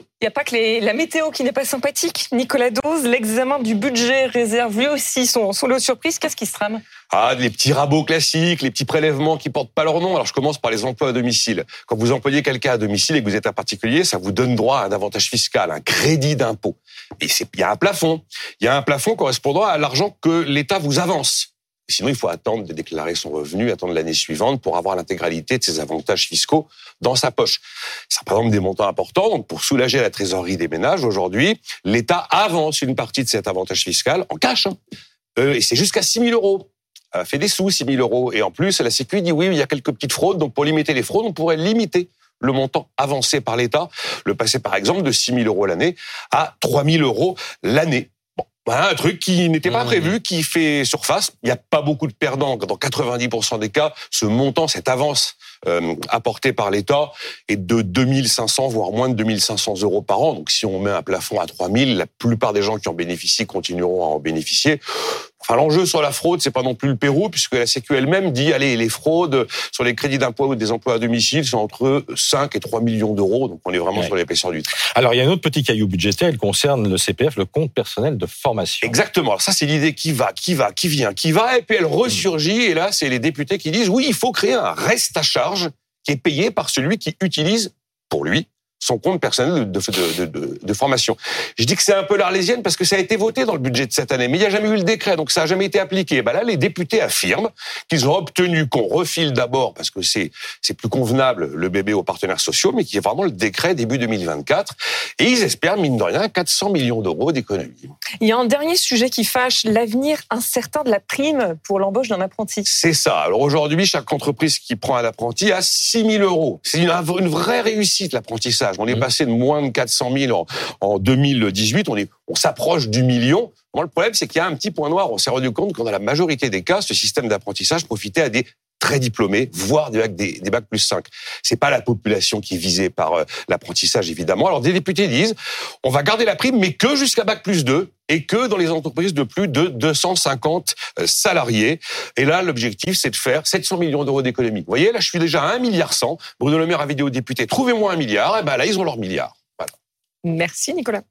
Il n'y a pas que la météo qui n'est pas sympathique. Nicolas Dose, l'examen du budget réserve lui aussi son, son lot de surprise. Qu'est-ce qui se trame? Ah, les petits rabots classiques, les petits prélèvements qui portent pas leur nom. Alors je commence par les emplois à domicile. Quand vous employez quelqu'un à domicile et que vous êtes un particulier, ça vous donne droit à un avantage fiscal, un crédit d'impôt. Et il y a un plafond. Il y a un plafond correspondant à l'argent que l'État vous avance. Sinon, il faut attendre de déclarer son revenu, attendre l'année suivante pour avoir l'intégralité de ses avantages fiscaux dans sa poche. Ça représente des montants importants. Donc, pour soulager la trésorerie des ménages, aujourd'hui, l'État avance une partie de cet avantage fiscal en cash. Hein. Euh, et c'est jusqu'à 6 000 euros. Ça fait des sous, 6 000 euros. Et en plus, la Sécu dit oui, il y a quelques petites fraudes. Donc, pour limiter les fraudes, on pourrait limiter le montant avancé par l'État, le passer par exemple de 6 000 euros l'année à 3 000 euros l'année. Voilà un truc qui n'était pas mmh. prévu, qui fait surface. Il n'y a pas beaucoup de perdants. Dans 90% des cas, ce montant, cette avance euh, apportée par l'État est de 2500, voire moins de 2500 euros par an. Donc si on met un plafond à 3000, la plupart des gens qui en bénéficient continueront à en bénéficier. Enfin, l'enjeu sur la fraude, c'est pas non plus le Pérou, puisque la Sécu elle-même dit, allez, les fraudes sur les crédits d'impôt ou des emplois à domicile sont entre 5 et 3 millions d'euros. Donc, on est vraiment sur l'épaisseur du trait. Alors, il y a un autre petit caillou budgétaire, il concerne le CPF, le compte personnel de formation. Exactement. Alors, ça, c'est l'idée qui va, qui va, qui vient, qui va, et puis elle ressurgit. Et là, c'est les députés qui disent, oui, il faut créer un reste à charge qui est payé par celui qui utilise, pour lui, son compte personnel de, de, de, de, formation. Je dis que c'est un peu l'arlésienne parce que ça a été voté dans le budget de cette année, mais il n'y a jamais eu le décret, donc ça n'a jamais été appliqué. Ben là, les députés affirment qu'ils ont obtenu qu'on refile d'abord, parce que c'est c'est plus convenable le bébé aux partenaires sociaux, mais qu'il y ait vraiment le décret début 2024. Et ils espèrent, mine de rien, 400 millions d'euros d'économies. Il y a un dernier sujet qui fâche, l'avenir incertain de la prime pour l'embauche d'un apprenti. C'est ça. Alors aujourd'hui, chaque entreprise qui prend un apprenti a 6 000 euros. C'est une, une vraie réussite, l'apprentissage. On est mmh. passé de moins de 400 000 en, 2018. On est, on s'approche du million. Moi, le problème, c'est qu'il y a un petit point noir. On s'est rendu compte qu'en dans la majorité des cas, ce système d'apprentissage profitait à des très diplômés, voire des bacs, des, bacs plus 5. C'est pas la population qui est visée par euh, l'apprentissage, évidemment. Alors, des députés disent, on va garder la prime, mais que jusqu'à bac plus 2 et que dans les entreprises de plus de 250 euh, salariés. Et là, l'objectif, c'est de faire 700 millions d'euros d'économie. Vous voyez, là, je suis déjà à 1 milliard 100. Bruno Le Maire a vidéo député, trouvez-moi un milliard. Et ben là, ils ont leur milliard. Merci, Nicolas.